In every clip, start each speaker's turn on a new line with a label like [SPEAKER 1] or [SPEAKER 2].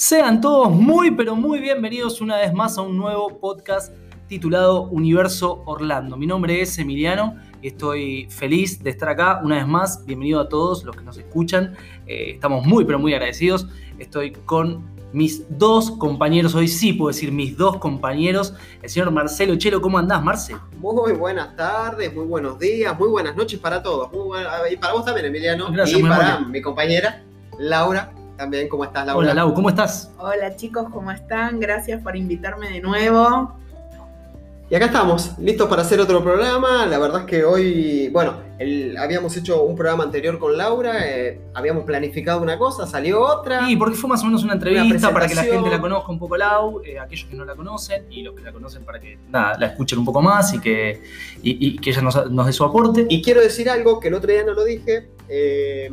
[SPEAKER 1] Sean todos muy, pero muy bienvenidos una vez más a un nuevo podcast titulado Universo Orlando. Mi nombre es Emiliano y estoy feliz de estar acá una vez más. Bienvenido a todos los que nos escuchan. Eh, estamos muy, pero muy agradecidos. Estoy con mis dos compañeros, hoy sí puedo decir mis dos compañeros, el señor Marcelo Chelo. ¿Cómo andás, Marce?
[SPEAKER 2] Muy buenas tardes, muy buenos días, muy buenas noches para todos. Muy buena- y para vos también, Emiliano.
[SPEAKER 1] Gracias,
[SPEAKER 2] y para mi compañera, Laura. También, ¿cómo estás, Laura?
[SPEAKER 1] Hola, Lau, ¿cómo estás?
[SPEAKER 3] Hola chicos, ¿cómo están? Gracias por invitarme de nuevo.
[SPEAKER 2] Y acá estamos, listos para hacer otro programa. La verdad es que hoy, bueno, el- habíamos hecho un programa anterior con Laura, eh, habíamos planificado una cosa, salió otra.
[SPEAKER 1] Y porque fue más o menos una entrevista para que la gente la conozca un poco Lau, eh, aquellos que no la conocen y los que la conocen para que nada, la escuchen un poco más y que, y, y que ella nos, nos dé su aporte.
[SPEAKER 2] Y quiero decir algo que el otro día no lo dije. eh,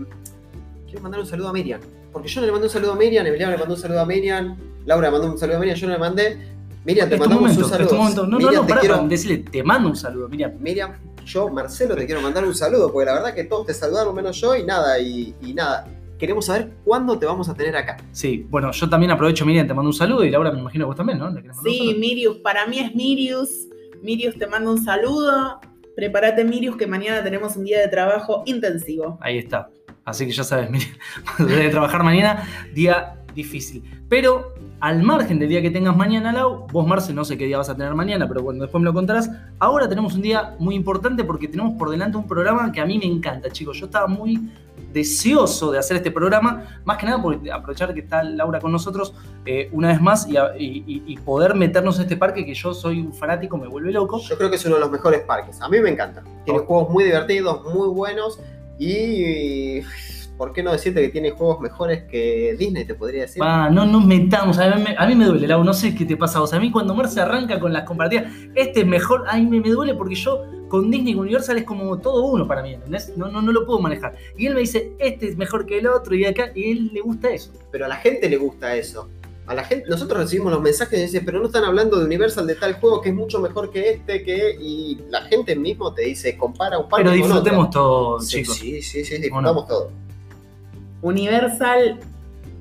[SPEAKER 2] quiero mandar un saludo a Miriam. Porque yo no le mandé un saludo a Miriam, Emiliano le mandó un saludo a Miriam, Laura mandó un saludo a Miriam, yo no le mandé. Miriam, te mandamos
[SPEAKER 1] momento,
[SPEAKER 2] un saludo.
[SPEAKER 1] momento. No, no,
[SPEAKER 2] Miriam,
[SPEAKER 1] no,
[SPEAKER 2] te
[SPEAKER 1] pará,
[SPEAKER 2] quiero-
[SPEAKER 1] decirle, te mando un saludo, Miriam.
[SPEAKER 2] Miriam, yo, Marcelo, te quiero mandar un saludo, porque la verdad que todos te saludaron menos yo y nada, y, y nada. Queremos saber cuándo te vamos a tener acá.
[SPEAKER 1] Sí, bueno, yo también aprovecho, Miriam, te mando un saludo y Laura me imagino que vos también, ¿no? ¿Le
[SPEAKER 3] Sí? Mirius, para mí es Mirius. Mirius, te mando un saludo. Prepárate, Mirius, que mañana tenemos un día de trabajo intensivo.
[SPEAKER 1] Ahí está. Así que ya sabes, Miriam, de trabajar mañana, día difícil. Pero al margen del día que tengas mañana, Lau, vos, Marce, no sé qué día vas a tener mañana, pero bueno, después me lo contarás. Ahora tenemos un día muy importante porque tenemos por delante un programa que a mí me encanta, chicos. Yo estaba muy deseoso de hacer este programa, más que nada por aprovechar que está Laura con nosotros eh, una vez más y, a- y- y- y poder meternos en este parque que yo soy un fanático, me vuelve loco.
[SPEAKER 2] Yo creo que es uno de los mejores parques. A mí me encanta. Tiene
[SPEAKER 1] Oh.
[SPEAKER 2] juegos muy divertidos, muy buenos y. ¿Por qué no decirte que tiene juegos mejores que Disney, te podría decir?
[SPEAKER 1] Ah, no nos metamos, a mí, me- a mí me duele, Lau, no sé qué te pasa a vos. A mí cuando Marce arranca con las comparativas, este es mejor, a mí me, me duele porque yo con Disney y con Universal es como todo uno para mí, ¿entendés? No, no, no lo puedo manejar. Y él me dice, este es mejor que el otro y acá, y a él le gusta eso.
[SPEAKER 2] Pero a la gente le gusta eso. A la gente, nosotros recibimos los mensajes y dicen, pero no están hablando de Universal de tal juego que es mucho mejor que este, que. Y la gente mismo te dice, compara un parque
[SPEAKER 1] Pero disfrutemos todo,
[SPEAKER 2] Sí,
[SPEAKER 1] chicos.
[SPEAKER 2] sí, sí, sí,
[SPEAKER 1] ¿O
[SPEAKER 2] disfrutamos todo.
[SPEAKER 3] Universal,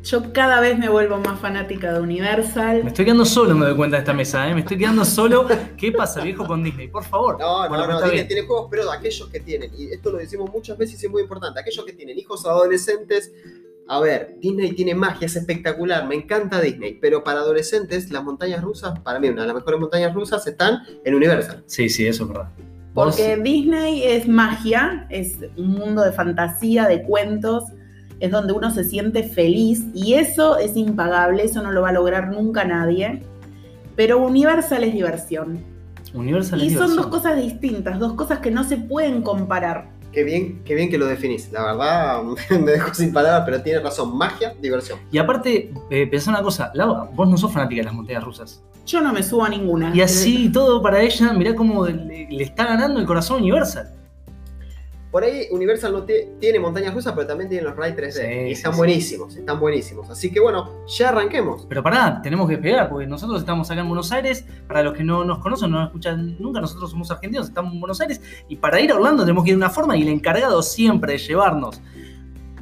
[SPEAKER 3] yo cada vez me vuelvo más fanática de
[SPEAKER 1] Me
[SPEAKER 3] Universal.
[SPEAKER 1] estoy quedando solo, me doy cuenta de esta mesa, ¿eh? Me estoy quedando solo. ¿Qué pasa, viejo, con Disney? Por favor.
[SPEAKER 2] No,
[SPEAKER 1] Bueno,
[SPEAKER 2] no, no, Disney
[SPEAKER 1] bien.
[SPEAKER 2] tiene juegos, pero aquellos que tienen, y esto lo decimos muchas veces y es muy importante, aquellos que tienen hijos adolescentes, a ver, Disney tiene magia, es espectacular, me encanta Disney, pero para adolescentes las montañas rusas, para mí una de las mejores montañas rusas están en Universal.
[SPEAKER 1] Sí, sí, eso es verdad. Vos-
[SPEAKER 3] Porque Disney es magia, es un mundo de fantasía, de cuentos, es donde uno se siente feliz y eso es impagable, eso no lo va a lograr nunca nadie. Pero Universal es diversión.
[SPEAKER 1] Universal
[SPEAKER 3] Y
[SPEAKER 1] es
[SPEAKER 3] son dos cosas distintas, dos cosas que no se pueden comparar.
[SPEAKER 2] Qué bien, qué bien que lo definís, la verdad me dejo sin palabras, pero tienes razón, magia, diversión.
[SPEAKER 1] Y aparte, eh, pensá una cosa, Lau, vos no sos fanática de las montañas rusas.
[SPEAKER 3] Yo no me subo a ninguna.
[SPEAKER 1] Y así todo para ella, mirá cómo le, le está ganando el corazón Universal.
[SPEAKER 2] Por ahí Universal no tie- tiene montañas rusas, pero también tiene los Ride 3D.
[SPEAKER 1] Sí,
[SPEAKER 2] y están
[SPEAKER 1] sí.
[SPEAKER 2] buenísimos, están buenísimos. Así que bueno, ya arranquemos.
[SPEAKER 1] Pero pará, tenemos que despegar, porque nosotros estamos acá en Buenos Aires. Para los que no nos conocen, no nos escuchan nunca, nosotros somos argentinos, estamos en Buenos Aires. Y para ir a Orlando tenemos que ir de una forma. Y el encargado siempre de llevarnos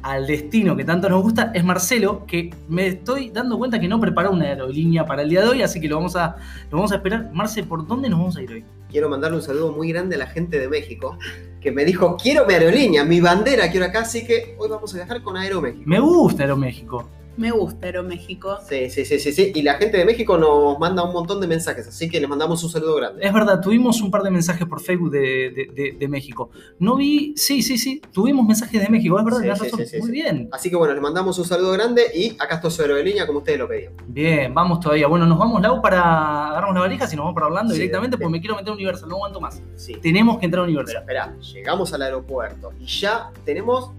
[SPEAKER 1] al destino que tanto nos gusta es Marcelo, que me estoy dando cuenta que no preparó una aerolínea para el día de hoy, así que lo vamos a, lo vamos a esperar. Marce, ¿por dónde nos vamos a ir hoy?
[SPEAKER 2] Quiero mandarle un saludo muy grande a la gente de México, que me dijo, quiero mi aerolínea, mi bandera quiero acá, así que hoy vamos a viajar con Aeroméxico.
[SPEAKER 1] Me gusta Aeroméxico.
[SPEAKER 3] Me gusta Aeroméxico.
[SPEAKER 2] Sí, sí, sí, sí, sí. Y la gente de México nos manda un montón de mensajes, así que les mandamos un saludo grande.
[SPEAKER 1] Es verdad, tuvimos un par de mensajes por Facebook de, de- de- de México. No vi, sí, sí, sí, tuvimos mensajes de México, es verdad,
[SPEAKER 2] Sí,
[SPEAKER 1] tenés
[SPEAKER 2] sí,
[SPEAKER 1] razón.
[SPEAKER 2] sí, sí,
[SPEAKER 1] Muy
[SPEAKER 2] sí.
[SPEAKER 1] bien.
[SPEAKER 2] Así que bueno, les mandamos un saludo grande y acá está su aerolínea como ustedes lo pedían.
[SPEAKER 1] Bien, vamos todavía. Bueno, nos vamos, Lau, para agarramos las valijas y nos vamos para Orlando
[SPEAKER 2] Sí,
[SPEAKER 1] directamente porque me quiero meter a Universal, no aguanto más.
[SPEAKER 2] Sí.
[SPEAKER 1] Tenemos que entrar a
[SPEAKER 2] Pero
[SPEAKER 1] Universal.
[SPEAKER 2] espera, llegamos al aeropuerto y ya tenemos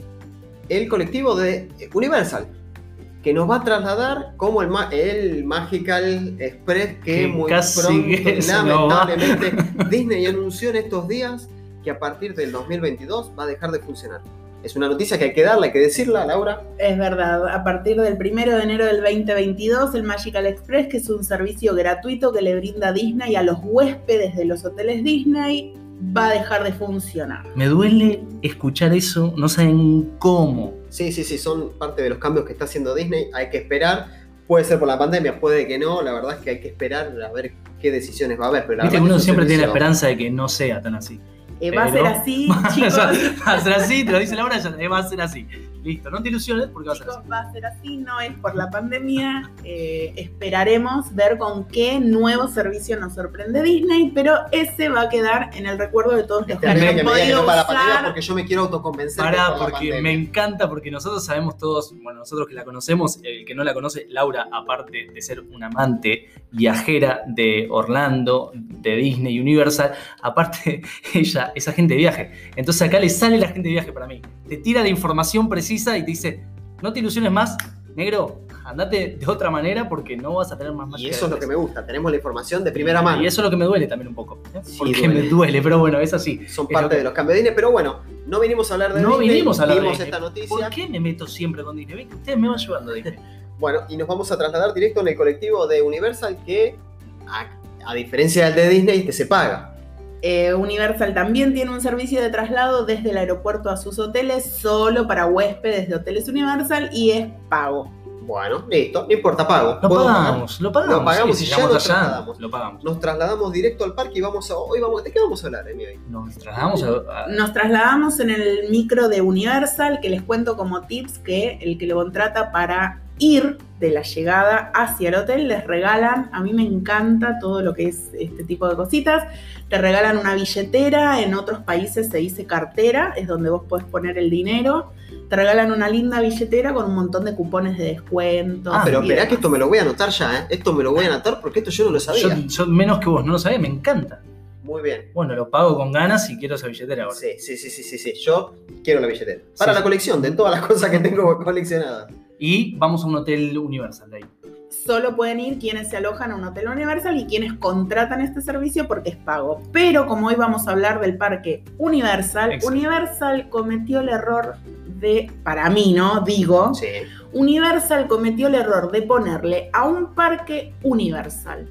[SPEAKER 2] el colectivo de Universal que nos va a trasladar como el, el Magical Express que
[SPEAKER 1] Que
[SPEAKER 2] muy
[SPEAKER 1] casi
[SPEAKER 2] pronto, lamentablemente, Disney anunció en estos días que a partir del 2022 va a dejar de funcionar. Es una noticia que hay que darla, hay que decirla, Laura.
[SPEAKER 3] Es verdad, a partir del 1 de enero del 2022, el Magical Express, que es un servicio gratuito que le brinda Disney a los huéspedes de los hoteles Disney, va a dejar de funcionar.
[SPEAKER 1] Me duele escuchar eso, no saben cómo.
[SPEAKER 2] Sí, sí, sí, son parte de los cambios que está haciendo Disney. Hay que esperar. Puede ser por la pandemia, puede que no. La verdad es que hay que esperar a ver qué decisiones va a haber. Pero la
[SPEAKER 1] Viste que
[SPEAKER 2] verdad
[SPEAKER 1] uno siempre tiene la esperanza de que no sea tan así.
[SPEAKER 3] Eh, va a ser así, chicos.
[SPEAKER 1] va a ser así, te lo dice Laura, eh, va a ser así. Listo, no te ilusiones porque va a ser así.
[SPEAKER 3] va a ser así, no es por la pandemia. Eh, esperaremos ver con qué nuevo servicio nos sorprende Disney, pero ese va a quedar en el recuerdo de todos los que
[SPEAKER 2] Termina
[SPEAKER 3] han
[SPEAKER 2] que me diga que
[SPEAKER 3] podido
[SPEAKER 2] no para la pandemia
[SPEAKER 3] usar.
[SPEAKER 2] porque yo me quiero autoconvencer. que
[SPEAKER 1] Pará,
[SPEAKER 2] por
[SPEAKER 1] porque me encanta, porque nosotros sabemos todos, bueno, nosotros que la conocemos, el que no la conoce, Laura, aparte de ser una amante viajera de Orlando, de Disney Universal, aparte ella es agente de viaje. Entonces acá le sale la agente de viaje para mí. Te tira la información precisa y te dice, no te ilusiones más, negro, andate de otra manera porque no vas a tener más
[SPEAKER 2] Y eso es lo que
[SPEAKER 1] tres".
[SPEAKER 2] me gusta. Tenemos la información de primera mano.
[SPEAKER 1] Y eso es lo que me duele también un poco. ¿eh?
[SPEAKER 2] Sí,
[SPEAKER 1] porque
[SPEAKER 2] duele.
[SPEAKER 1] me duele, pero bueno, es así.
[SPEAKER 2] Son
[SPEAKER 1] Es
[SPEAKER 2] parte
[SPEAKER 1] lo que-
[SPEAKER 2] de los cambios de Disney, pero bueno, no vinimos a hablar de
[SPEAKER 1] No
[SPEAKER 2] Disney,
[SPEAKER 1] vinimos a hablar de Disney.
[SPEAKER 2] esta noticia.
[SPEAKER 1] ¿Por qué me meto siempre con Disney? Ven que ustedes me van llevando a Disney.
[SPEAKER 2] Bueno, y nos vamos a trasladar directo en el colectivo de Universal que, a, a diferencia del de Disney, este se paga.
[SPEAKER 3] Eh, Universal también tiene un servicio de traslado desde el aeropuerto a sus hoteles, solo para huéspedes de hoteles Universal y es pago.
[SPEAKER 2] Bueno, listo, no importa, pago.
[SPEAKER 1] Lo pagamos, lo pagamos.
[SPEAKER 2] Lo pagamos
[SPEAKER 1] sí,
[SPEAKER 2] y ya nos
[SPEAKER 1] allá,
[SPEAKER 2] trasladamos.
[SPEAKER 1] Lo pagamos.
[SPEAKER 2] Nos trasladamos directo al parque y vamos a. Hoy vamos. ¿De qué vamos a hablar, Emi, hoy?
[SPEAKER 1] Nos trasladamos a. a-
[SPEAKER 3] Nos trasladamos en el micro de Universal, que les cuento como tips que el que lo contrata para ir de la llegada hacia el hotel les regalan, a mí me encanta todo lo que es este tipo de cositas, te regalan una billetera, en otros países se dice cartera, es donde vos podés poner el dinero, te regalan una linda billetera con un montón de cupones de descuento.
[SPEAKER 1] Ah,
[SPEAKER 2] Pero
[SPEAKER 3] y
[SPEAKER 2] esperá que esto me lo voy a anotar ya, ¿eh? Esto me lo voy a anotar porque esto yo no lo sabía.
[SPEAKER 1] yo, yo menos que vos, no lo sabés, me encanta.
[SPEAKER 2] Muy bien.
[SPEAKER 1] Bueno, lo pago con ganas y quiero esa billetera ahora.
[SPEAKER 2] Sí, sí, sí, sí, sí, sí. Yo quiero la billetera. Para
[SPEAKER 1] Sí.
[SPEAKER 2] la colección de todas las cosas que tengo coleccionadas.
[SPEAKER 1] Y vamos a un hotel Universal de ahí.
[SPEAKER 3] solo pueden ir quienes se alojan a un hotel Universal y quienes contratan este servicio porque es pago. Pero como hoy vamos a hablar del parque Universal,
[SPEAKER 1] Exacto.
[SPEAKER 3] Universal cometió el error de, para mí, ¿no? Digo,
[SPEAKER 2] Sí.
[SPEAKER 3] Universal cometió el error de ponerle a un parque Universal.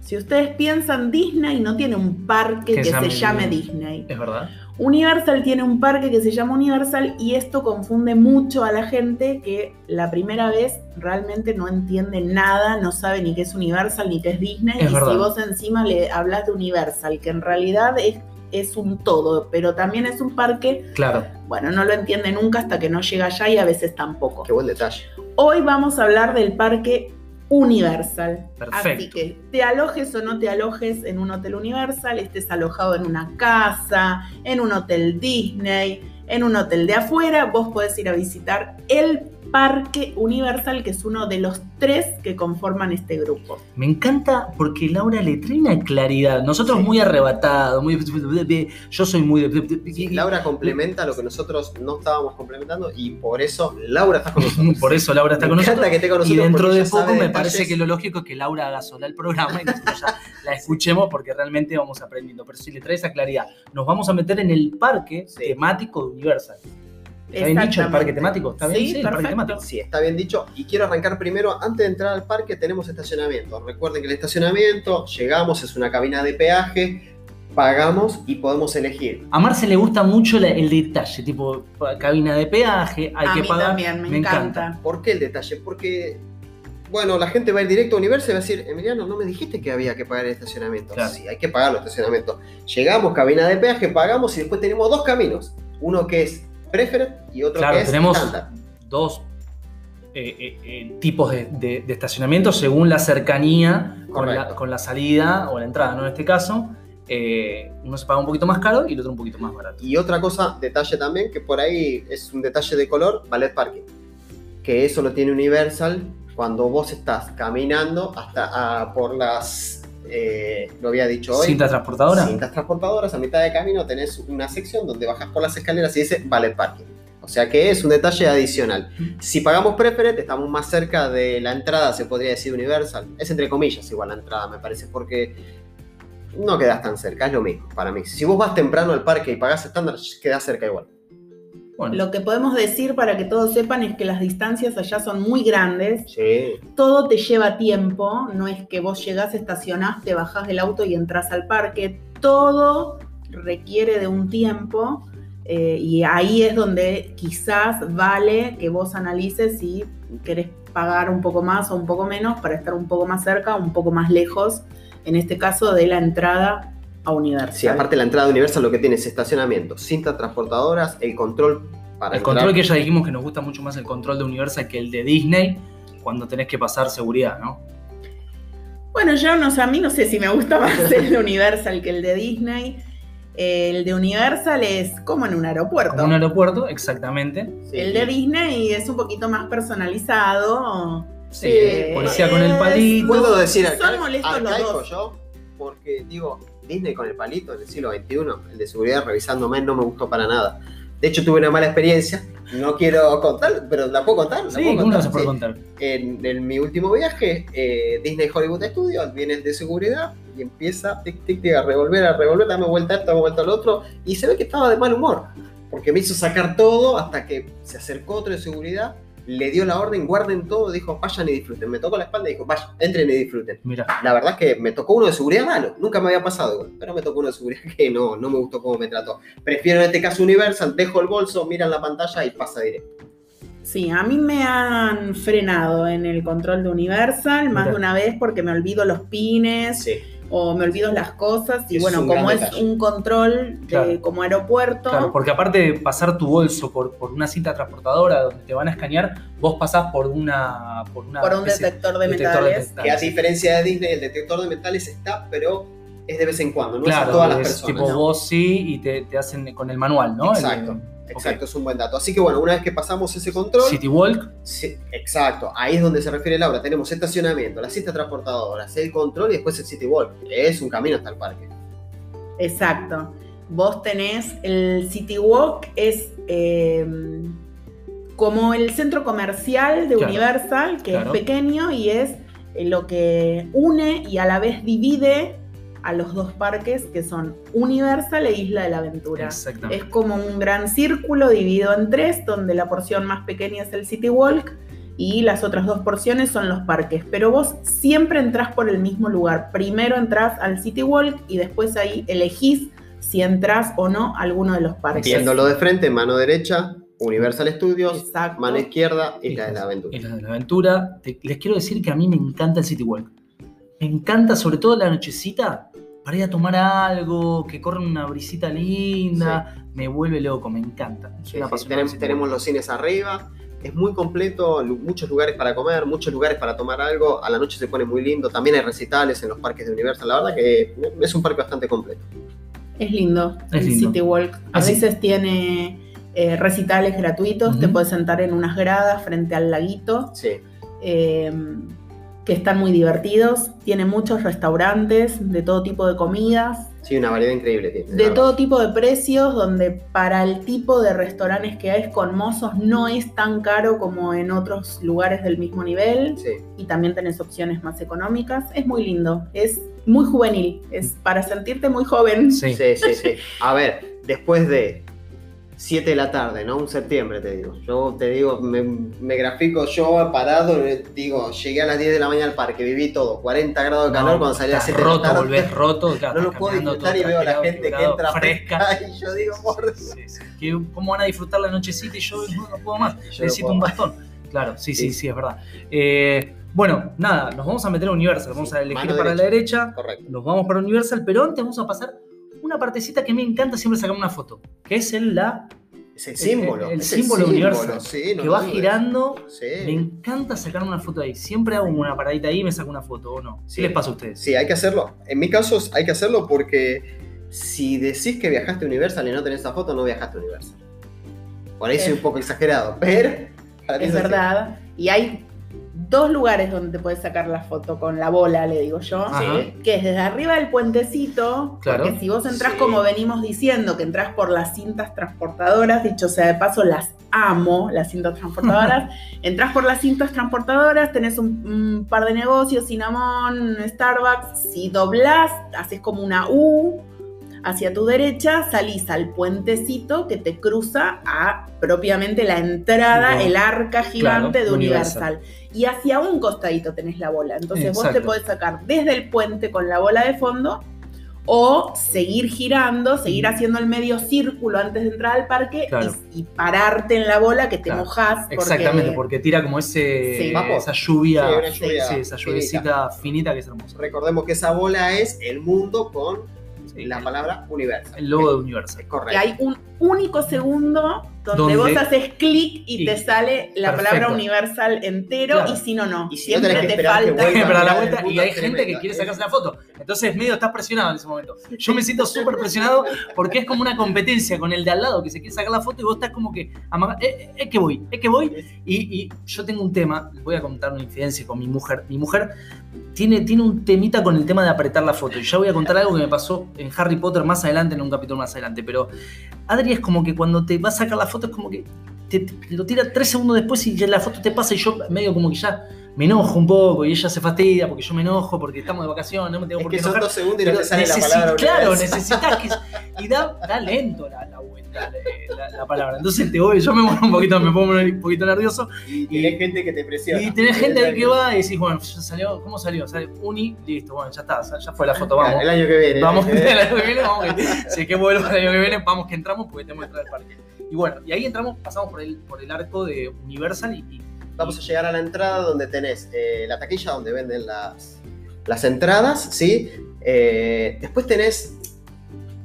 [SPEAKER 3] Si ustedes piensan, Disney no tiene un parque
[SPEAKER 1] Que
[SPEAKER 3] que, se llame Disney.
[SPEAKER 1] ¿Es verdad?
[SPEAKER 3] Universal tiene un parque que se llama Universal y esto confunde mucho a la gente que la primera vez realmente no entiende nada, no sabe ni qué es Universal ni qué es Disney.
[SPEAKER 1] Es
[SPEAKER 3] y
[SPEAKER 1] verdad.
[SPEAKER 3] si vos encima le hablas de Universal, que en realidad es, es un todo, pero también es un parque,
[SPEAKER 1] Claro.
[SPEAKER 3] bueno, no lo entiende nunca hasta que no llega allá y a veces tampoco.
[SPEAKER 2] Qué buen detalle.
[SPEAKER 3] Hoy vamos a hablar del parque Universal.
[SPEAKER 1] Perfecto.
[SPEAKER 3] Así que te alojes o no te alojes en un hotel Universal, estés alojado en una casa, en un hotel Disney, en un hotel de afuera, vos podés ir a visitar el Parque Universal, que es uno de los tres que conforman este grupo.
[SPEAKER 1] Me encanta porque Laura le trae una claridad. Nosotros
[SPEAKER 3] Sí.
[SPEAKER 1] muy arrebatados, muy. Yo soy muy. de-
[SPEAKER 2] Laura complementa lo que nosotros no estábamos complementando y por eso Laura está con nosotros.
[SPEAKER 1] Por eso Laura está
[SPEAKER 2] Me
[SPEAKER 1] con
[SPEAKER 2] encanta
[SPEAKER 1] nosotros.
[SPEAKER 2] que esté con
[SPEAKER 1] Y dentro de poco me
[SPEAKER 2] detalles.
[SPEAKER 1] parece que lo lógico es que Laura haga sola el programa y nosotros ya la escuchemos porque realmente vamos aprendiendo. Pero si le trae esa claridad, nos vamos a meter en el parque
[SPEAKER 2] Sí.
[SPEAKER 1] temático de Universal. ¿Está bien dicho el parque temático? ¿Está bien?
[SPEAKER 3] Sí,
[SPEAKER 1] el parque
[SPEAKER 3] perfecto.
[SPEAKER 1] temático.
[SPEAKER 2] Sí, está bien dicho. Y quiero arrancar primero, antes de entrar al parque tenemos estacionamiento. Recuerden que el estacionamiento, llegamos, es una cabina de peaje, pagamos y podemos elegir.
[SPEAKER 1] A Marce le gusta mucho la- el detalle, tipo cabina de peaje, hay
[SPEAKER 3] a
[SPEAKER 1] que
[SPEAKER 3] mí
[SPEAKER 1] pagar.
[SPEAKER 3] también, me, encanta.
[SPEAKER 2] ¿Por qué el detalle? Porque, bueno, la gente va a ir directo a Universal y va a decir, Emiliano, no me dijiste que había que pagar el estacionamiento.
[SPEAKER 1] Claro.
[SPEAKER 2] Sí, hay que pagar el estacionamiento. Llegamos, cabina de peaje, pagamos y después tenemos dos caminos. Uno que es Preferred y otro
[SPEAKER 1] Claro,
[SPEAKER 2] que es
[SPEAKER 1] tenemos-. Dos eh, eh, eh, tipos de, de- de estacionamiento según la cercanía con la, con la salida o la entrada, ¿no? En este caso, eh, uno se paga un poquito más caro y el otro un poquito más barato.
[SPEAKER 2] Y otra cosa, detalle también, que por ahí es un detalle de color, Ballet Parking. Que eso lo tiene Universal cuando vos estás caminando hasta ah, por las, eh, lo había dicho hoy,
[SPEAKER 1] ¿Cinta transportadora?
[SPEAKER 2] cintas transportadoras, a mitad de camino tenés una sección donde bajas por las escaleras y dice Ballet Parking. O sea que es un detalle adicional. Si pagamos Preferred, estamos más cerca de la entrada, se podría decir Universal. Es entre comillas igual la entrada, me parece, porque no quedas tan cerca, es lo mismo para mí. Si vos vas temprano al parque y pagás estándar, quedás cerca igual.
[SPEAKER 1] Bueno,
[SPEAKER 3] Lo que podemos decir para que todos sepan es que las distancias allá son muy grandes,
[SPEAKER 2] Sí.
[SPEAKER 3] todo te lleva tiempo, no es que vos llegás, estacionás, te bajás del auto y entras al parque, todo requiere de un tiempo eh, y ahí es donde quizás vale que vos analices si querés pagar un poco más o un poco menos para estar un poco más cerca, un poco más lejos, en este caso de la entrada a Universal.
[SPEAKER 2] Sí, aparte la entrada universal lo que tiene es estacionamiento, cintas transportadoras, el control para
[SPEAKER 1] El
[SPEAKER 2] entrar.
[SPEAKER 1] control que ya dijimos que nos gusta mucho más el control de Universal que el de Disney cuando tenés que pasar seguridad, ¿no?
[SPEAKER 3] Bueno, yo no sé, a mí no sé si me gusta más el de Universal que el de Disney. El de Universal es como en un aeropuerto.
[SPEAKER 1] Como un aeropuerto, exactamente.
[SPEAKER 2] Sí.
[SPEAKER 3] El de Disney es un poquito más personalizado.
[SPEAKER 1] Sí,
[SPEAKER 3] Eh,
[SPEAKER 1] policía con el palito.
[SPEAKER 2] Puedo decir
[SPEAKER 3] Son
[SPEAKER 2] acá,
[SPEAKER 3] molestos los dos.
[SPEAKER 2] yo, porque digo, Disney con el palito en el siglo XXI, el de seguridad revisándome, no me gustó para nada. De hecho, tuve una mala experiencia, no quiero contar, pero la puedo contar. ¿La
[SPEAKER 1] Sí,
[SPEAKER 2] puedo
[SPEAKER 1] ¿cómo no
[SPEAKER 2] contar?
[SPEAKER 1] se puede
[SPEAKER 2] Sí.
[SPEAKER 1] contar?
[SPEAKER 2] En, en mi último viaje, eh, Disney Hollywood Studios, viene el de seguridad y empieza tic, tic, tic, a revolver, a revolver, dame vuelta a esto, dame vuelta al otro, y se ve que estaba de mal humor, porque me hizo sacar todo hasta que se acercó otro de seguridad, le dio la orden, guarden todo, dijo, vayan y disfruten. Me tocó la espalda y dijo, vayan, entren y disfruten.
[SPEAKER 1] Mira,
[SPEAKER 2] La verdad es que me tocó uno de seguridad malo, nunca me había pasado, igual, pero me tocó uno de seguridad que no, no me gustó cómo me trató. Prefiero en este caso Universal, dejo el bolso, miran la pantalla y pasa directo.
[SPEAKER 3] Sí, a mí me han frenado en el control de Universal más
[SPEAKER 1] Mira.
[SPEAKER 3] de una vez porque me olvido los pines
[SPEAKER 2] Sí.
[SPEAKER 3] O me olvido las cosas. Y
[SPEAKER 2] Es
[SPEAKER 3] bueno, como es
[SPEAKER 2] detalle.
[SPEAKER 3] un control de-
[SPEAKER 1] Claro.
[SPEAKER 3] como aeropuerto,
[SPEAKER 1] claro, porque aparte de pasar tu bolso por, por una cinta transportadora donde te van a escanear, vos pasás por una. Por, una
[SPEAKER 3] por un detector de
[SPEAKER 1] detector de
[SPEAKER 3] metales.
[SPEAKER 2] Que a diferencia de Disney, el detector de metales está, pero es de vez en cuando, no es a
[SPEAKER 1] Claro,
[SPEAKER 2] todas las
[SPEAKER 1] es
[SPEAKER 2] personas.
[SPEAKER 1] tipo
[SPEAKER 2] ¿no?
[SPEAKER 1] vos sí y te, te hacen con el manual, ¿no?
[SPEAKER 2] Exacto,
[SPEAKER 1] El-
[SPEAKER 2] exacto, es un buen dato. Así que bueno, una vez que pasamos ese control,
[SPEAKER 1] City Walk,
[SPEAKER 2] sí, exacto, ahí es donde se refiere Laura. Tenemos estacionamiento, las cintas transportadoras, el control y después el City Walk, que es un camino hasta el parque.
[SPEAKER 3] Exacto. Vos tenés el City Walk, es eh, como el centro comercial de
[SPEAKER 1] Claro,
[SPEAKER 3] Universal, que
[SPEAKER 1] claro.
[SPEAKER 3] es pequeño y es eh, lo que une y a la vez divide a los dos parques que son Universal e Isla de la Aventura.
[SPEAKER 1] exactamente.
[SPEAKER 3] Es como un gran círculo dividido en tres, donde la porción más pequeña es el City Walk y las otras dos porciones son los parques. Pero vos siempre entrás por el mismo lugar. Primero entrás al City Walk y después ahí elegís si entras o no a alguno de los parques.
[SPEAKER 2] Viéndolo de frente, mano derecha, Universal Studios,
[SPEAKER 3] Exacto.
[SPEAKER 2] mano izquierda, Isla de la Aventura.
[SPEAKER 1] Isla de la Aventura. Te- les quiero decir que a mí me encanta el City Walk. Me encanta, sobre todo la nochecita, para ir a tomar algo, que corre una brisita linda. Me vuelve loco, me encanta.
[SPEAKER 2] Sí, sí, tenemos, los cines arriba. Es muy completo, muchos lugares para comer, muchos lugares para tomar algo. A la noche se pone muy lindo. También hay recitales en los parques de Universal. La verdad que es un parque bastante completo.
[SPEAKER 3] Es lindo
[SPEAKER 1] Es
[SPEAKER 3] el
[SPEAKER 1] lindo.
[SPEAKER 3] City Walk. A
[SPEAKER 1] Así-
[SPEAKER 3] veces tiene eh, recitales gratuitos, te puedes sentar en unas gradas frente al laguito.
[SPEAKER 2] Sí,
[SPEAKER 3] eh, que están muy divertidos. Tiene muchos restaurantes de todo tipo de comidas,
[SPEAKER 2] sí, una variedad increíble tiene.
[SPEAKER 3] de todo tipo de precios, donde para el tipo de restaurantes que hay con mozos no es tan caro como en otros lugares del mismo nivel.
[SPEAKER 2] Sí,
[SPEAKER 3] Y también tenés opciones más económicas. Es muy lindo, es muy juvenil, es para sentirte muy joven.
[SPEAKER 1] Sí.
[SPEAKER 2] sí, sí, sí. A ver, después de 7 de la tarde, ¿no? Un septiembre, te digo. Yo te digo, me, me grafico yo parado, digo, llegué a las 10 de la mañana al parque, viví todo, 40 grados de calor
[SPEAKER 1] No,
[SPEAKER 2] cuando salí a las
[SPEAKER 1] estás
[SPEAKER 2] 7 de la
[SPEAKER 1] roto,
[SPEAKER 2] tarde.
[SPEAKER 1] volvés roto. claro,
[SPEAKER 2] no lo puedo disfrutar y veo a la gente que entra
[SPEAKER 1] fresca.
[SPEAKER 2] y yo digo, por Dios.
[SPEAKER 1] Sí, sí. ¿Cómo van a disfrutar la nochecita y yo no, no puedo más?
[SPEAKER 2] Yo no
[SPEAKER 1] Necesito
[SPEAKER 2] puedo
[SPEAKER 1] un
[SPEAKER 2] más.
[SPEAKER 1] bastón. Claro, sí, sí,
[SPEAKER 2] Sí.
[SPEAKER 1] sí, es verdad. Eh, bueno, nada, nos vamos a meter a Universal. Vamos a elegir
[SPEAKER 2] Mano
[SPEAKER 1] para la derecha.
[SPEAKER 2] Correcto.
[SPEAKER 1] Nos vamos para Universal, pero antes vamos a pasar una partecita que me encanta siempre sacar una foto, que es el la
[SPEAKER 2] Es el símbolo.
[SPEAKER 1] el
[SPEAKER 2] es
[SPEAKER 1] símbolo universal,
[SPEAKER 2] sí, no
[SPEAKER 1] que va
[SPEAKER 2] dudes.
[SPEAKER 1] girando.
[SPEAKER 2] Sí.
[SPEAKER 1] Me encanta sacar una foto ahí. Siempre hago una paradita ahí y me saco una foto, ¿o no? ¿Qué
[SPEAKER 2] Sí.
[SPEAKER 1] les pasa a ustedes?
[SPEAKER 2] Sí, hay que hacerlo. En mi caso hay que hacerlo porque si decís que viajaste a Universal y no tenés esa foto, no viajaste a Universal. Por ahí soy
[SPEAKER 3] Eh.
[SPEAKER 2] un poco exagerado, pero...
[SPEAKER 3] Es verdad. Y hay dos lugares donde te puedes sacar la foto con la bola, le digo yo.
[SPEAKER 2] Sí.
[SPEAKER 3] Que es desde arriba del puentecito.
[SPEAKER 1] Claro.
[SPEAKER 3] Porque si vos entrás
[SPEAKER 2] Sí.
[SPEAKER 3] como venimos diciendo, que entrás por las cintas transportadoras, dicho sea de paso, las amo, las cintas transportadoras. entrás por las cintas transportadoras, tenés un, un par de negocios, Cinnamon, Starbucks. Si doblás, haces como una U hacia tu derecha, salís al puentecito que te cruza a propiamente la entrada, el arca gigante
[SPEAKER 1] Claro,
[SPEAKER 3] de
[SPEAKER 1] Universal.
[SPEAKER 3] Universal. Y hacia un costadito tenés la bola. Entonces vos te podés sacar desde el puente con la bola de fondo o seguir girando, seguir haciendo el medio círculo antes de entrar al parque
[SPEAKER 1] Claro.
[SPEAKER 3] y, y pararte en la bola que te
[SPEAKER 1] Claro.
[SPEAKER 3] mojás. porque-
[SPEAKER 1] Exactamente, porque tira como ese,
[SPEAKER 3] Sí.
[SPEAKER 1] Esa lluvia,
[SPEAKER 2] Sí, una lluvia
[SPEAKER 1] sí, esa
[SPEAKER 2] finita.
[SPEAKER 1] lluviecita finita que es hermosa.
[SPEAKER 2] Recordemos que esa bola es el mundo con
[SPEAKER 1] Sí,
[SPEAKER 2] la
[SPEAKER 1] el-
[SPEAKER 2] palabra universo.
[SPEAKER 1] el logo de Universal.
[SPEAKER 2] Es
[SPEAKER 3] que
[SPEAKER 2] correcto.
[SPEAKER 3] hay un único segundo donde,
[SPEAKER 1] Donde-
[SPEAKER 3] vos haces clic y,
[SPEAKER 1] y-
[SPEAKER 3] te sale la
[SPEAKER 1] Perfecto.
[SPEAKER 3] palabra universal entero
[SPEAKER 1] Claro.
[SPEAKER 3] y si no, no.
[SPEAKER 2] Y si no
[SPEAKER 3] Siempre
[SPEAKER 2] tenés que
[SPEAKER 3] te
[SPEAKER 2] que
[SPEAKER 3] falta.
[SPEAKER 2] vuelva.
[SPEAKER 1] para la vuelta
[SPEAKER 2] el
[SPEAKER 1] y hay
[SPEAKER 2] es
[SPEAKER 1] gente que
[SPEAKER 2] tremendo.
[SPEAKER 1] quiere sacarse la foto. Entonces medio estás presionado en ese momento. Yo me siento súper presionado porque es como una competencia con el de al lado que se quiere sacar la foto y vos estás como que eh, eh, es que voy, es que voy. Y, y yo tengo un tema, les voy a contar una infidencia con mi mujer. Mi mujer tiene, tiene un temita con el tema de apretar la foto. Y ya voy a contar algo que me pasó en Harry Potter más adelante, en un capítulo más adelante. Pero Adri es como que cuando te va a sacar la foto es como que te, lo tira tres segundos después y la foto te pasa y yo medio como que ya me enojo un poco y ella se fastidia porque yo me enojo porque estamos de vacaciones, no me tengo
[SPEAKER 2] Es
[SPEAKER 1] por
[SPEAKER 2] que
[SPEAKER 1] qué
[SPEAKER 2] son
[SPEAKER 1] enojar.
[SPEAKER 2] dos segundos y no te sale la palabra
[SPEAKER 1] Claro, necesitas que. Y da, da lento la, la vuelta, la, la- la palabra. Entonces te voy, yo me pongo un poquito, me pongo un poquito nervioso.
[SPEAKER 2] Y tenés gente que te presiona.
[SPEAKER 1] Y tenés gente ahí que va y decís, bueno, ya salió, ¿cómo salió? Sale uni, listo, bueno, ya está, ya fue la foto, vamos.
[SPEAKER 2] El año que viene.
[SPEAKER 1] Vamos,
[SPEAKER 2] el año que
[SPEAKER 1] el
[SPEAKER 2] viene.
[SPEAKER 1] año que viene, vamos, que, si es que vuelvo el año que viene, vamos que entramos porque tenemos que entrar al parque. Y bueno, y ahí entramos, pasamos por el, por el arco de Universal y, y-
[SPEAKER 2] Vamos a llegar a la entrada donde tenés eh, la taquilla donde venden las, las entradas, ¿sí? Eh, después tenés,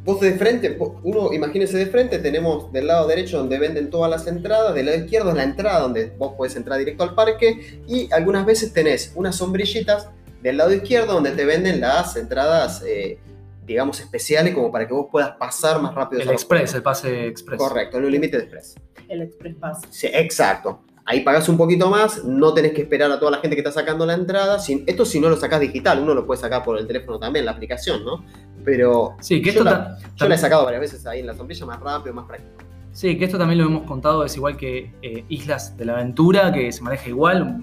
[SPEAKER 2] vos de frente, uno imagínese de frente, tenemos del lado derecho donde venden todas las entradas, del lado izquierdo es la entrada donde vos podés entrar directo al parque y algunas veces tenés unas sombrillitas del lado izquierdo donde te venden las entradas, eh, digamos, especiales como para que vos puedas pasar más rápido.
[SPEAKER 1] el Express, el pase Express.
[SPEAKER 2] Correcto, en un límite de Express.
[SPEAKER 3] El Express Pass.
[SPEAKER 2] Sí, exacto. Ahí pagás un poquito más, no tenés que esperar a toda la gente que está sacando la entrada. Esto si no lo sacás digital, uno lo puede sacar por el teléfono también, la aplicación, ¿no? Pero
[SPEAKER 1] Sí, que
[SPEAKER 2] Yo
[SPEAKER 1] esto
[SPEAKER 2] la- yo la he sacado varias veces ahí en la sombrilla, más rápido, más práctico.
[SPEAKER 1] Sí, que esto también lo hemos contado, es igual que eh, Islas de la Aventura, que se maneja igual,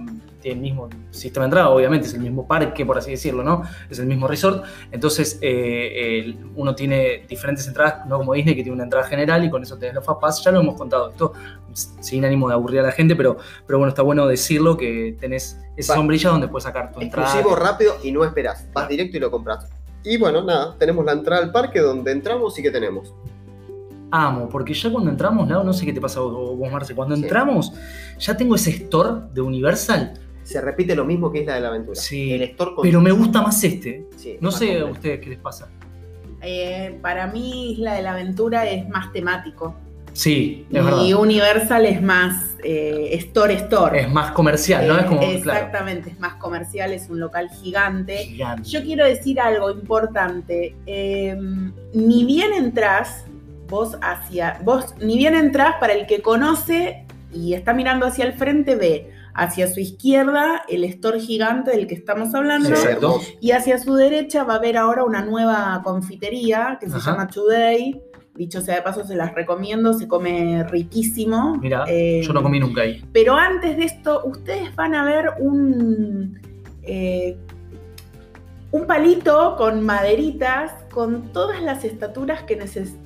[SPEAKER 1] tiene el mismo sistema de entrada, obviamente es el mismo parque, por así decirlo, ¿no? Es el mismo resort. Entonces, eh, uno tiene diferentes entradas, no como Disney, que tiene una entrada general y con eso tenés los Fast Pass. Ya lo hemos contado, esto sin ánimo de aburrir a la gente, pero, pero bueno, está bueno decirlo que tenés esa sombrilla donde puedes sacar tu entrada.
[SPEAKER 2] Exclusivo, rápido y no esperás. Vas directo y lo compras. Y bueno, nada, tenemos la entrada al parque donde entramos y ¿qué tenemos?
[SPEAKER 1] amo, porque ya cuando entramos, Lau, no sé qué te pasa vos, vos, Marce, cuando
[SPEAKER 2] Sí.
[SPEAKER 1] entramos, ya tengo ese store de Universal,
[SPEAKER 2] Se repite lo mismo que Isla de la Aventura.
[SPEAKER 1] Sí,
[SPEAKER 2] El store con-
[SPEAKER 1] pero me gusta más este.
[SPEAKER 2] Sí,
[SPEAKER 1] No
[SPEAKER 2] más
[SPEAKER 1] sé a ustedes qué les pasa.
[SPEAKER 3] Eh, para mí, Isla de la Aventura es más temático.
[SPEAKER 1] Sí, es
[SPEAKER 3] y
[SPEAKER 1] verdad.
[SPEAKER 3] Universal es más eh, Store Store.
[SPEAKER 1] Es más comercial, ¿no? Es como, claro,
[SPEAKER 3] Exactamente, es más comercial, es un local gigante.
[SPEAKER 1] gigante.
[SPEAKER 3] Yo quiero decir algo importante. Eh, ni bien entras, vos hacia. Vos, ni bien entras para el que conoce y está mirando hacia el frente, ve hacia su izquierda el store gigante del que estamos hablando.
[SPEAKER 1] Exacto.
[SPEAKER 3] Y hacia su derecha va a haber ahora una nueva confitería que se
[SPEAKER 1] Ajá.
[SPEAKER 3] llama Today. Dicho sea de paso, se las recomiendo, se come riquísimo.
[SPEAKER 1] Mira,
[SPEAKER 3] Eh,
[SPEAKER 1] yo no comí nunca ahí.
[SPEAKER 3] Pero antes de esto, ustedes van a ver un, eh, un palito con maderitas, con todas las estaturas que neces-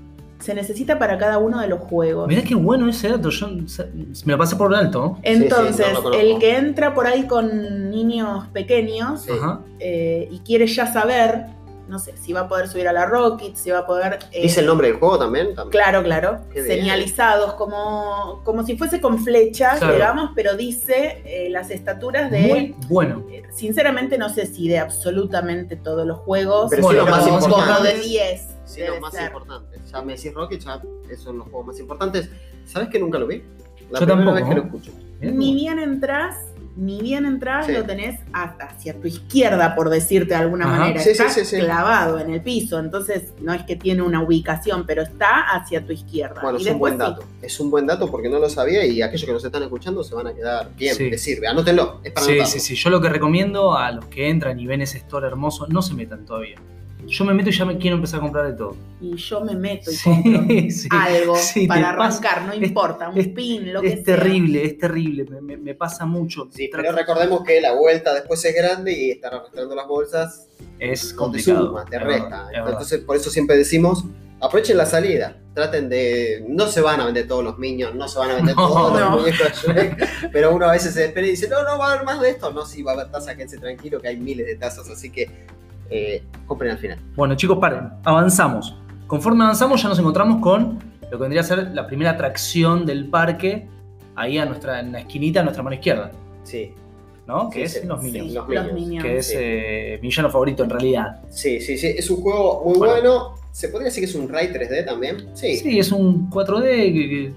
[SPEAKER 3] se necesita para cada uno de los juegos.
[SPEAKER 1] Mirá qué bueno ese dato. Yo se- me lo pasé por alto.
[SPEAKER 3] Entonces,
[SPEAKER 2] Sí, sí, no lo conozco.
[SPEAKER 3] el que entra por ahí con niños pequeños
[SPEAKER 2] Sí.
[SPEAKER 3] Eh, y quiere ya saber, no sé, si va a poder subir a la Rocket, si va a poder... eh,
[SPEAKER 2] ¿Dice el nombre del juego también? También.
[SPEAKER 3] Claro, claro.
[SPEAKER 2] Qué bien.
[SPEAKER 3] Señalizados, como, como si fuese con flechas,
[SPEAKER 1] Claro.
[SPEAKER 3] digamos, pero dice eh, las estaturas de...
[SPEAKER 1] Muy bueno.
[SPEAKER 3] eh, Sinceramente no sé si de absolutamente todos los juegos,
[SPEAKER 2] Pero
[SPEAKER 3] pero
[SPEAKER 1] los más
[SPEAKER 3] como de 10.
[SPEAKER 2] Sí, los más
[SPEAKER 3] ser.
[SPEAKER 2] importantes. Ya me decís Rocket, ya esos son los juegos más importantes. ¿Sabes que nunca lo vi? La
[SPEAKER 1] Yo
[SPEAKER 2] primera
[SPEAKER 1] tampoco,
[SPEAKER 2] vez que lo escucho.
[SPEAKER 3] Ni bien entras, ni bien entras,
[SPEAKER 2] Sí.
[SPEAKER 3] lo tenés a- hacia tu izquierda, por decirte de alguna
[SPEAKER 1] Ajá.
[SPEAKER 3] manera.
[SPEAKER 2] Sí,
[SPEAKER 3] está
[SPEAKER 2] sí, sí, sí.
[SPEAKER 3] clavado en el piso, entonces no es que tiene una ubicación, pero está hacia tu izquierda.
[SPEAKER 2] Bueno,
[SPEAKER 3] Y
[SPEAKER 2] es un buen
[SPEAKER 3] sí,
[SPEAKER 2] dato. Es un buen dato porque no lo sabía y aquellos que nos están escuchando se van a quedar bien,
[SPEAKER 1] Sí.
[SPEAKER 2] les sirve. Anótenlo, es para
[SPEAKER 1] Sí,
[SPEAKER 2] anotarlo.
[SPEAKER 1] sí, sí. Yo lo que recomiendo a los que entran y ven ese store hermoso, no se metan todavía. Yo me meto y ya me quiero empezar a comprar de todo.
[SPEAKER 3] Y yo me meto y
[SPEAKER 1] Sí,
[SPEAKER 3] compro
[SPEAKER 1] sí.
[SPEAKER 3] algo
[SPEAKER 1] Sí,
[SPEAKER 3] para arrancar, no
[SPEAKER 1] es-
[SPEAKER 3] importa, un
[SPEAKER 1] es-
[SPEAKER 3] pin, lo que
[SPEAKER 1] Es
[SPEAKER 3] sea.
[SPEAKER 1] terrible, es terrible. Me, me- me pasa mucho.
[SPEAKER 2] Sí,
[SPEAKER 1] Trato-
[SPEAKER 2] pero recordemos que la vuelta después es grande y estar arrastrando las bolsas
[SPEAKER 1] es
[SPEAKER 2] no te
[SPEAKER 1] complicado.
[SPEAKER 2] suma, te
[SPEAKER 1] es
[SPEAKER 2] resta.
[SPEAKER 1] verdad, es verdad.
[SPEAKER 2] Entonces, por eso siempre decimos, aprovechen la salida. Traten de. No se van a vender todos los Minions, no se van a vender
[SPEAKER 1] No.
[SPEAKER 2] todos
[SPEAKER 3] No.
[SPEAKER 2] los muñecos de Shrek, pero uno a veces se espera y dice, no, no va a haber más de esto. No, sí, va a haber taza, quédense tranquilo que hay miles de tazas. Así que eh, compren al final.
[SPEAKER 1] Bueno, chicos, paren, avanzamos. Conforme avanzamos, ya nos encontramos con lo que vendría a ser la primera atracción del parque, ahí a nuestra, en la esquinita, a nuestra mano izquierda,
[SPEAKER 2] Sí,
[SPEAKER 1] ¿no?
[SPEAKER 2] Sí,
[SPEAKER 1] que es
[SPEAKER 2] sí.
[SPEAKER 1] los
[SPEAKER 3] Sí,
[SPEAKER 1] Minions.
[SPEAKER 2] Los
[SPEAKER 3] los
[SPEAKER 2] Minions.
[SPEAKER 1] Que es
[SPEAKER 2] Sí.
[SPEAKER 1] eh, mi villano favorito en realidad.
[SPEAKER 2] sí, sí, sí. Es un juego muy
[SPEAKER 1] Bueno.
[SPEAKER 2] bueno. ¿Se podría decir que es un Ray 3D también? Sí.
[SPEAKER 1] Sí, es un 4D que, que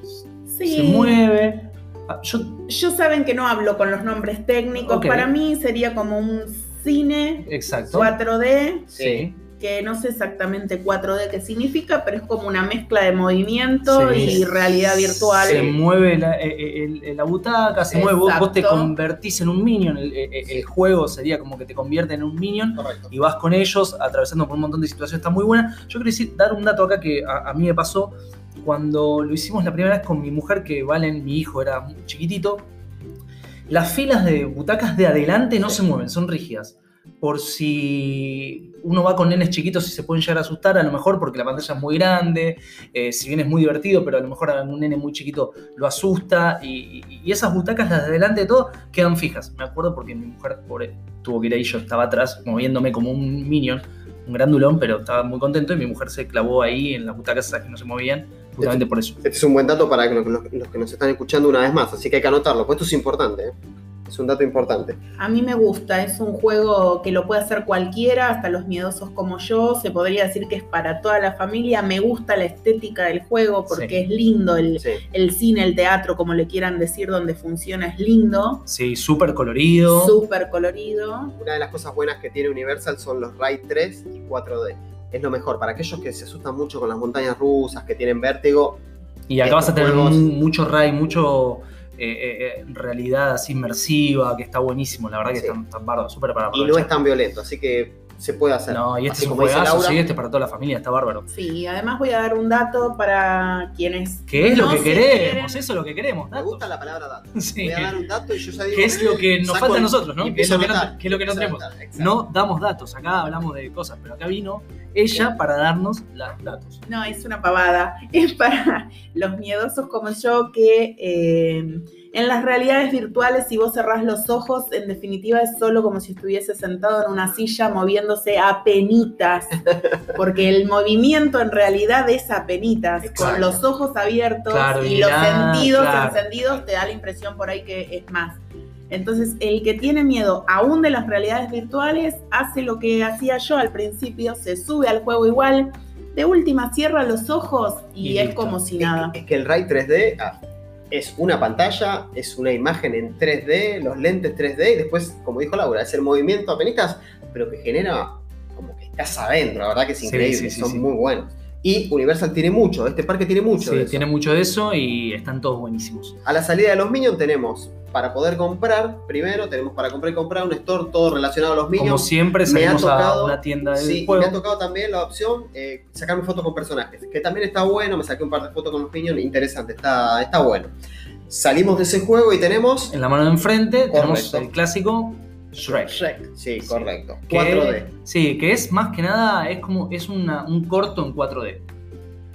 [SPEAKER 3] Sí.
[SPEAKER 1] se mueve. Ah, Yo,
[SPEAKER 3] Yo saben que no hablo con los nombres técnicos. Para mí sería como un cine
[SPEAKER 1] exacto.
[SPEAKER 3] 4D,
[SPEAKER 1] Sí.
[SPEAKER 3] que no sé exactamente 4D qué significa, pero es como una mezcla de movimiento
[SPEAKER 1] Sí.
[SPEAKER 3] y realidad virtual.
[SPEAKER 1] Se mueve la, eh, el- el- la butaca, se mueve, vos, vos te convertís en un minion, el, el- el juego sería como que te convierte en un minion
[SPEAKER 2] Correcto.
[SPEAKER 1] y vas con ellos atravesando por un montón de situaciones, está muy buena. Yo quiero decir, dar un dato acá que a, a mí me pasó cuando lo hicimos la primera vez con mi mujer, que Valen, mi hijo, era muy chiquitito. Las filas de butacas de adelante no
[SPEAKER 2] Sí.
[SPEAKER 1] se mueven, son rígidas. Por si uno va con nenes chiquitos y se pueden llegar a asustar, a lo mejor porque la pantalla es muy grande, eh, si bien es muy divertido, pero a lo mejor a un nene muy chiquito lo asusta. Y, y- esas butacas, las de adelante de todo, quedan fijas. Me acuerdo porque mi mujer, pobre, tuvo que ir ahí, yo estaba atrás, moviéndome como un minion, un grandulón, pero estaba muy contento y mi mujer se clavó ahí en las butacas esas que no se movían, justamente por eso.
[SPEAKER 2] Este es un buen dato para los, los- los que nos están escuchando una vez más, así que hay que anotarlo, pues esto es importante. ¿eh? Es un dato importante.
[SPEAKER 3] A mí me gusta, es un juego que lo puede hacer cualquiera, hasta los miedosos como yo. Se podría decir que es para toda la familia. Me gusta la estética del juego porque
[SPEAKER 1] Sí.
[SPEAKER 3] es lindo. El,
[SPEAKER 2] Sí.
[SPEAKER 3] el cine, el teatro, como le quieran decir, donde funciona es lindo.
[SPEAKER 1] Sí, súper colorido.
[SPEAKER 3] Súper colorido.
[SPEAKER 2] Una de las cosas buenas que tiene Universal son los Ride 3 y 4D. Es lo mejor. Para aquellos que se asustan mucho con las montañas rusas, que tienen vértigo,
[SPEAKER 1] Y acá vas a tener
[SPEAKER 2] Juegos.
[SPEAKER 1] mu- mucho ray, mucho eh, eh, eh, realidad así inmersiva, que está buenísimo, la verdad que
[SPEAKER 2] Sí.
[SPEAKER 1] súper para
[SPEAKER 2] y no es tan violento, así que se puede hacer.
[SPEAKER 1] No, y este
[SPEAKER 2] Así
[SPEAKER 1] es un juegazo, sí, este es para toda la familia, está bárbaro.
[SPEAKER 3] Sí, además voy a dar un dato para quienes.
[SPEAKER 1] ¿Qué es lo que queremos?
[SPEAKER 3] quieren-
[SPEAKER 1] Eso es lo que queremos,
[SPEAKER 2] Me
[SPEAKER 1] datos.
[SPEAKER 2] gusta la palabra dato.
[SPEAKER 1] Sí.
[SPEAKER 2] Voy a dar un dato y yo ya digo.
[SPEAKER 1] ¿Qué es lo que nos falta a nosotros, no? ¿Qué es lo que
[SPEAKER 2] a
[SPEAKER 1] no- qué es lo que no tenemos? No damos datos, acá hablamos de cosas, pero acá vino ella para darnos los datos.
[SPEAKER 3] No, es una pavada. Es para los miedosos como yo que eh, en las realidades virtuales, si vos cerrás los ojos, en definitiva es solo como si estuviese sentado en una silla moviéndose a penitas. Porque el movimiento en realidad es a penitas.
[SPEAKER 2] Exacto.
[SPEAKER 3] Con los ojos abiertos
[SPEAKER 1] Claro,
[SPEAKER 3] y los sentidos
[SPEAKER 1] claro.
[SPEAKER 3] encendidos te da la impresión por ahí que es más. Entonces, el que tiene miedo aún de las realidades virtuales hace lo que hacía yo al principio, se sube al juego igual, de última cierra los ojos y,
[SPEAKER 1] Y
[SPEAKER 3] es
[SPEAKER 1] listo.
[SPEAKER 3] como si
[SPEAKER 2] Es
[SPEAKER 3] nada.
[SPEAKER 2] que- Es que el Ray 3D ah, es una pantalla, es una imagen en 3D, los lentes 3D y después, como dijo Laura, es el movimiento apenas, pero que genera como que estás adentro, la verdad que es increíble,
[SPEAKER 1] sí, sí,
[SPEAKER 2] son muy buenos. Y Universal tiene mucho, este parque tiene mucho.
[SPEAKER 1] Sí,
[SPEAKER 2] de eso.
[SPEAKER 1] tiene mucho de eso y están todos buenísimos.
[SPEAKER 2] A la salida de los Minions tenemos para poder comprar, primero tenemos para comprar y comprar un store todo relacionado a los Minions.
[SPEAKER 1] Como siempre, salimos
[SPEAKER 2] tocado-
[SPEAKER 1] a una tienda del
[SPEAKER 2] Sí, y
[SPEAKER 1] juego.
[SPEAKER 2] me ha tocado también la opción eh, sacarme fotos con personajes, que también está bueno, me saqué un par de fotos con los Minions, interesante, está, está bueno. Salimos de ese juego y tenemos...
[SPEAKER 1] En la mano de enfrente tenemos el clásico Shrek.
[SPEAKER 3] Shrek.
[SPEAKER 2] Sí,
[SPEAKER 1] Sí.
[SPEAKER 2] correcto.
[SPEAKER 1] Que-
[SPEAKER 2] 4D.
[SPEAKER 1] Sí, que es más que nada, es como, es una- un corto en 4D.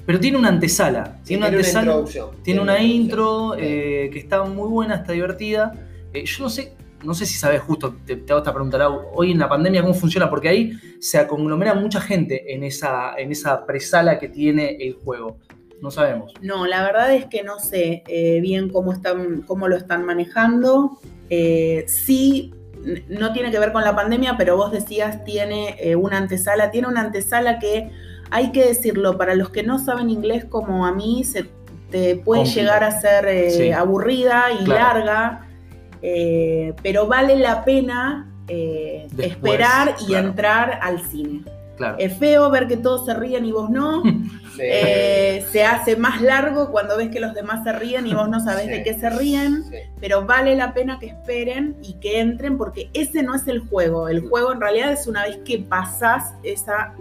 [SPEAKER 1] Pero tiene una antesala.
[SPEAKER 2] Sí,
[SPEAKER 1] tiene una antesala.
[SPEAKER 2] introducción.
[SPEAKER 1] Tiene una intro eh, que está muy buena, está divertida. Eh, yo no sé, no sé si sabes justo, te, te hago esta pregunta, Lau, hoy en la pandemia cómo funciona, porque ahí se conglomera mucha gente en esa, en esa presala que tiene el juego. No sabemos.
[SPEAKER 3] No, la verdad es que no sé eh, bien cómo, están, cómo lo están manejando. Eh, sí, no tiene que ver con la pandemia, pero vos decías tiene eh, una antesala. Tiene una antesala que, hay que decirlo, para los que no saben inglés como a mí, se te puede llegar a ser eh,
[SPEAKER 1] Sí.
[SPEAKER 3] aburrida y
[SPEAKER 1] Claro.
[SPEAKER 3] larga, eh, pero vale la pena
[SPEAKER 1] Después,
[SPEAKER 3] esperar y
[SPEAKER 1] claro.
[SPEAKER 3] entrar al cine.
[SPEAKER 1] Claro.
[SPEAKER 3] Es feo ver que todos se ríen y vos no.
[SPEAKER 2] Sí.
[SPEAKER 3] Eh, se hace más largo cuando ves que los demás se ríen y vos no sabés
[SPEAKER 2] Sí.
[SPEAKER 3] de qué se ríen,
[SPEAKER 2] Sí.
[SPEAKER 3] pero vale la pena que esperen y que entren porque ese no es el juego. El juego en realidad es una vez que pasás esa,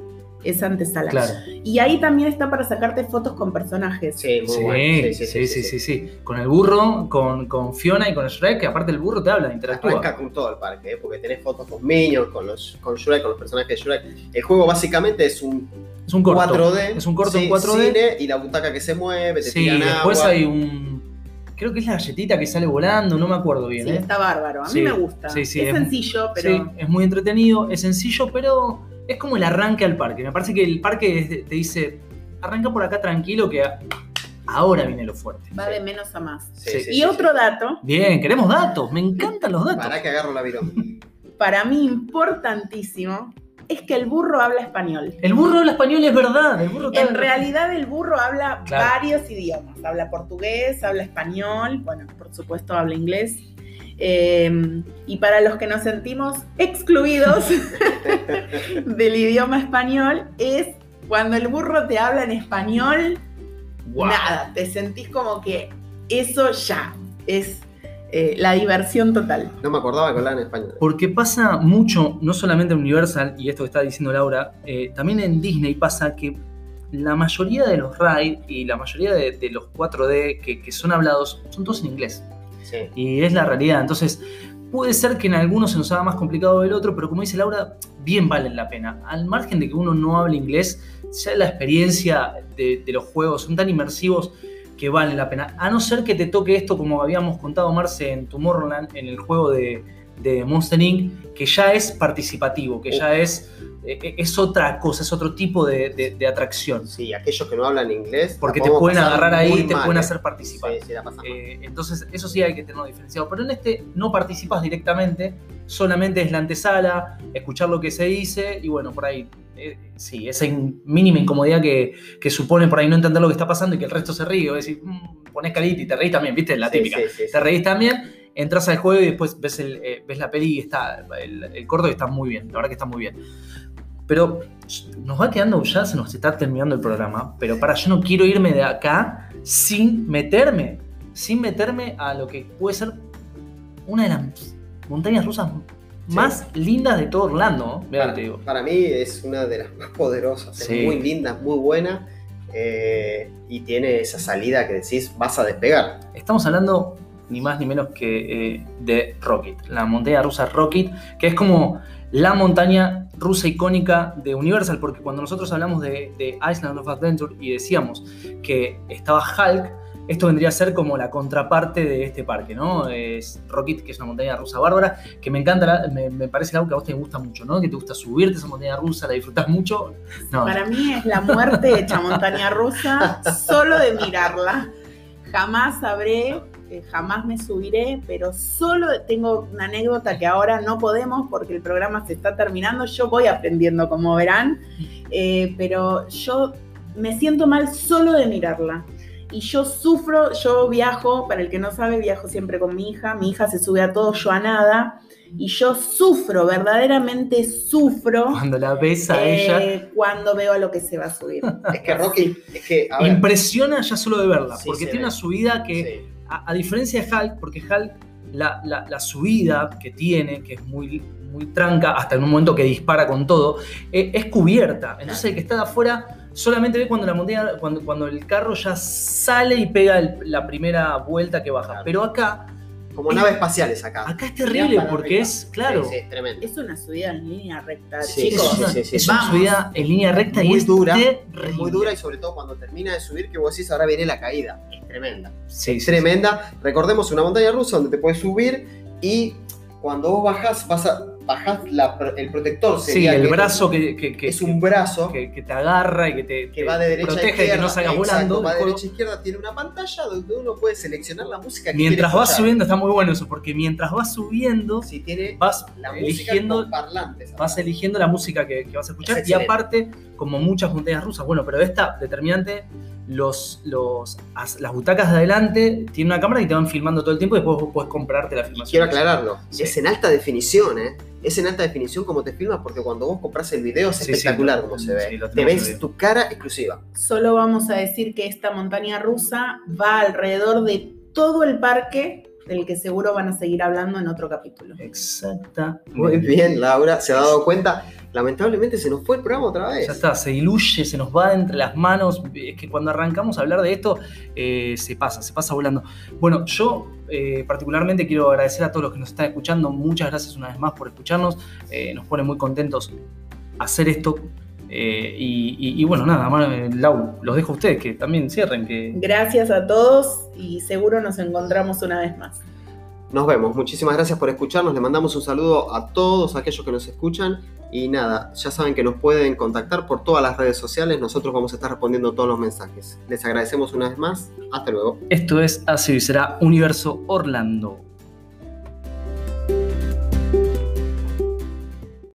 [SPEAKER 3] esa antesala.
[SPEAKER 1] Claro.
[SPEAKER 3] Y ahí también está para sacarte fotos con personajes.
[SPEAKER 2] Sí, muy
[SPEAKER 1] Sí,
[SPEAKER 2] bueno.
[SPEAKER 1] sí, sí, sí, sí, Con el burro, con, con Fiona y con Shrek, que aparte el burro te habla, interactúa.
[SPEAKER 2] Arranca con todo el parque, ¿eh? porque tenés fotos con Minions, con, los, con Shrek, con los personajes de Shrek. El juego básicamente es un
[SPEAKER 1] Es un corto.
[SPEAKER 2] 4D.
[SPEAKER 1] Es un corto
[SPEAKER 2] sí,
[SPEAKER 1] en 4D.
[SPEAKER 2] Cine y la butaca que se mueve, te
[SPEAKER 1] Sí,
[SPEAKER 2] tiran
[SPEAKER 1] después
[SPEAKER 2] agua.
[SPEAKER 1] hay un. Creo que es la galletita que sale volando, no me acuerdo bien.
[SPEAKER 3] Sí,
[SPEAKER 1] ¿eh?
[SPEAKER 3] está bárbaro. A mí
[SPEAKER 1] Sí,
[SPEAKER 3] me gusta.
[SPEAKER 1] sí, sí,
[SPEAKER 3] es
[SPEAKER 1] es-
[SPEAKER 3] sencillo, pero
[SPEAKER 1] Sí, es muy entretenido, es sencillo, pero es como el arranque al parque. Me parece que el parque es- te dice, arranca por acá tranquilo que ahora viene lo fuerte.
[SPEAKER 3] Va de menos a más.
[SPEAKER 2] Sí,
[SPEAKER 1] Sí.
[SPEAKER 2] sí,
[SPEAKER 3] Y
[SPEAKER 2] sí,
[SPEAKER 3] otro dato,
[SPEAKER 1] Bien, queremos datos, me encantan los datos.
[SPEAKER 2] Para que agarro la virón.
[SPEAKER 3] para mí importantísimo, es que el burro habla español.
[SPEAKER 1] El burro habla español, es verdad. El burro
[SPEAKER 3] En
[SPEAKER 1] habla-
[SPEAKER 3] realidad el burro habla
[SPEAKER 1] Claro.
[SPEAKER 3] varios idiomas. Habla portugués, habla español, bueno, por supuesto habla inglés. Eh, y para los que nos sentimos excluidos del idioma español, es cuando el burro te habla en español, nada, te sentís como que eso ya es eh, la diversión total.
[SPEAKER 2] No me acordaba que hablaban en español.
[SPEAKER 1] Porque pasa mucho, no solamente en Universal, y esto que está diciendo Laura, eh, también en Disney pasa que la mayoría de los ride y la mayoría de, de los 4D que, que son hablados son todos en inglés. Y es la realidad. Entonces, puede ser que en algunos se nos haga más complicado el otro, pero como dice Laura, bien valen la pena. Al margen de que uno no hable inglés, ya la experiencia de, de los juegos son tan inmersivos que valen la pena. A no ser que te toque esto, como habíamos contado Marce en Tomorrowland, en el juego de, de Monster Inc., que ya es participativo, que ya es, eh, es otra cosa, es otro tipo de, de- de atracción.
[SPEAKER 2] Sí, aquellos que no hablan inglés.
[SPEAKER 1] Porque te pueden agarrar ahí y te
[SPEAKER 2] mal,
[SPEAKER 1] pueden
[SPEAKER 2] ¿eh?
[SPEAKER 1] hacer participar.
[SPEAKER 2] Sí, sí, la.
[SPEAKER 1] Eh, entonces, eso sí hay que tenerlo diferenciado. Pero en este no participas directamente, solamente es la antesala, escuchar lo que se dice y bueno, por ahí, eh, sí, esa in- mínima incomodidad que, que supone por ahí no entender lo que está pasando y que el resto se ríe. O decir, "Mm, pones carita y te reís también, ¿viste? La
[SPEAKER 2] Sí,
[SPEAKER 1] típica.
[SPEAKER 2] sí, sí, sí.
[SPEAKER 1] Te reís también, entras al juego y después ves, el, eh, ves la peli y está el, el corto y está muy bien, la verdad que está muy bien. Pero nos va quedando, ya se nos está terminando el programa, pero para, yo no quiero irme de acá sin meterme, sin meterme a lo que puede ser una de las montañas rusas más lindas de todo Orlando.
[SPEAKER 2] Para,
[SPEAKER 1] te digo.
[SPEAKER 2] para mí es una de las más poderosas,
[SPEAKER 1] Sí.
[SPEAKER 2] es muy linda, muy buena eh, y tiene esa salida que decís vas a despegar.
[SPEAKER 1] Estamos hablando ni más ni menos que eh, de Rocket, la montaña rusa Rocket, que es como la montaña rusa icónica de Universal, porque cuando nosotros hablamos de, Island of Adventure y decíamos que estaba Hulk, esto vendría a ser como la contraparte de este parque, ¿no? Es Rocket, que es una montaña rusa bárbara, que me encanta, me parece algo que a vos te gusta mucho, ¿no? Que te gusta subirte a esa montaña rusa, la disfrutás mucho. No,
[SPEAKER 3] Para mí es la muerte hecha montaña rusa solo de mirarla. Jamás sabré, eh, jamás me subiré, pero solo tengo una anécdota que ahora no podemos porque el programa se está terminando. Yo voy aprendiendo, como verán, eh, pero yo me siento mal solo de mirarla. Y yo sufro, yo viajo, para el que no sabe, viajo siempre con mi hija. Mi hija se sube a todo, yo a nada. Y yo sufro, verdaderamente sufro
[SPEAKER 1] cuando la ves a
[SPEAKER 3] eh,
[SPEAKER 1] ella,
[SPEAKER 3] cuando veo a lo que se va a subir.
[SPEAKER 2] Es que Rocky, es que, a ver,
[SPEAKER 1] impresiona ya solo de verla,
[SPEAKER 2] Sí,
[SPEAKER 1] porque tiene
[SPEAKER 2] ve.
[SPEAKER 1] una subida que...
[SPEAKER 2] sí.
[SPEAKER 1] A, a diferencia de Hulk, porque Hulk, la, la- la subida que tiene, que es muy, muy tranca, hasta en un momento que dispara con todo, eh, es cubierta. Entonces el que está de afuera solamente ve cuando la montaña, cuando, cuando el carro ya sale y pega el- la primera vuelta que baja. Pero acá,
[SPEAKER 2] como naves espaciales acá.
[SPEAKER 1] acá es terrible porque es, claro,
[SPEAKER 2] Sí, sí, es tremendo.
[SPEAKER 3] Es una subida en línea recta,
[SPEAKER 2] Sí,
[SPEAKER 1] es
[SPEAKER 3] chicos.
[SPEAKER 1] una,
[SPEAKER 2] sí, sí,
[SPEAKER 1] es una
[SPEAKER 3] vamos.
[SPEAKER 1] subida en línea recta y
[SPEAKER 2] Muy
[SPEAKER 1] es
[SPEAKER 2] dura,
[SPEAKER 1] terrible.
[SPEAKER 2] Es muy dura y sobre todo cuando termina de subir que vos decís ahora viene la caída. Es tremenda.
[SPEAKER 1] Sí,
[SPEAKER 2] es
[SPEAKER 1] sí, sí.
[SPEAKER 2] tremenda. Recordemos una montaña rusa donde te puedes subir y cuando vos bajás, vas a, bajás la- el protector.
[SPEAKER 1] Sí,
[SPEAKER 2] sería
[SPEAKER 1] el
[SPEAKER 2] que
[SPEAKER 1] brazo que, que- que-
[SPEAKER 2] es un brazo
[SPEAKER 1] que, que te agarra y que te,
[SPEAKER 2] que
[SPEAKER 1] te
[SPEAKER 2] va de derecha a
[SPEAKER 1] protege
[SPEAKER 2] izquierda.
[SPEAKER 1] de que no salgas volando.
[SPEAKER 2] Va de derecha a izquierda, tiene una pantalla donde uno puede seleccionar la música que
[SPEAKER 1] Mientras vas subiendo, está muy bueno eso, porque mientras vas subiendo,
[SPEAKER 2] Si tiene
[SPEAKER 1] vas
[SPEAKER 2] la
[SPEAKER 1] eligiendo,
[SPEAKER 2] parlantes.
[SPEAKER 1] vas eligiendo la música que, vas a escuchar.
[SPEAKER 2] Es
[SPEAKER 1] Y aparte, como muchas montañas rusas, bueno, pero esta determinante, los, los, as- las butacas de adelante tienen una cámara y te van filmando todo el tiempo y después vos podés comprarte la filmación.
[SPEAKER 2] Quiero aclararlo,
[SPEAKER 1] Sí.
[SPEAKER 2] es en alta definición, ¿eh? Es en alta definición como te filmas porque cuando vos compras el video es
[SPEAKER 1] Sí, sí,
[SPEAKER 2] espectacular
[SPEAKER 1] lo-
[SPEAKER 2] como se ve.
[SPEAKER 1] sí,
[SPEAKER 2] te ves tu cara exclusiva.
[SPEAKER 3] Solo vamos a decir que esta montaña rusa va alrededor de todo el parque, del que seguro van a seguir hablando en otro capítulo.
[SPEAKER 1] Exacta.
[SPEAKER 2] Muy bien, Laura, se ha dado cuenta. Lamentablemente se nos fue el programa otra vez.
[SPEAKER 1] Ya está, se diluye, se nos va entre las manos. Es que cuando arrancamos a hablar de esto, eh, se pasa, se pasa volando. Bueno, yo eh, particularmente quiero agradecer a todos los que nos están escuchando. Muchas gracias una vez más por escucharnos. Eh, nos pone muy contentos hacer esto. Eh, y, y- y bueno, nada, más, Lau, los dejo a ustedes que también cierren. Que...
[SPEAKER 3] Gracias a todos y seguro nos encontramos una vez más.
[SPEAKER 2] Nos vemos. Muchísimas gracias por escucharnos. Le mandamos un saludo a todos aquellos que nos escuchan. Y nada, ya saben que nos pueden contactar por todas las redes sociales. Nosotros vamos a estar respondiendo todos los mensajes. Les agradecemos una vez más. Hasta luego.
[SPEAKER 1] Esto es Así será Universo Orlando.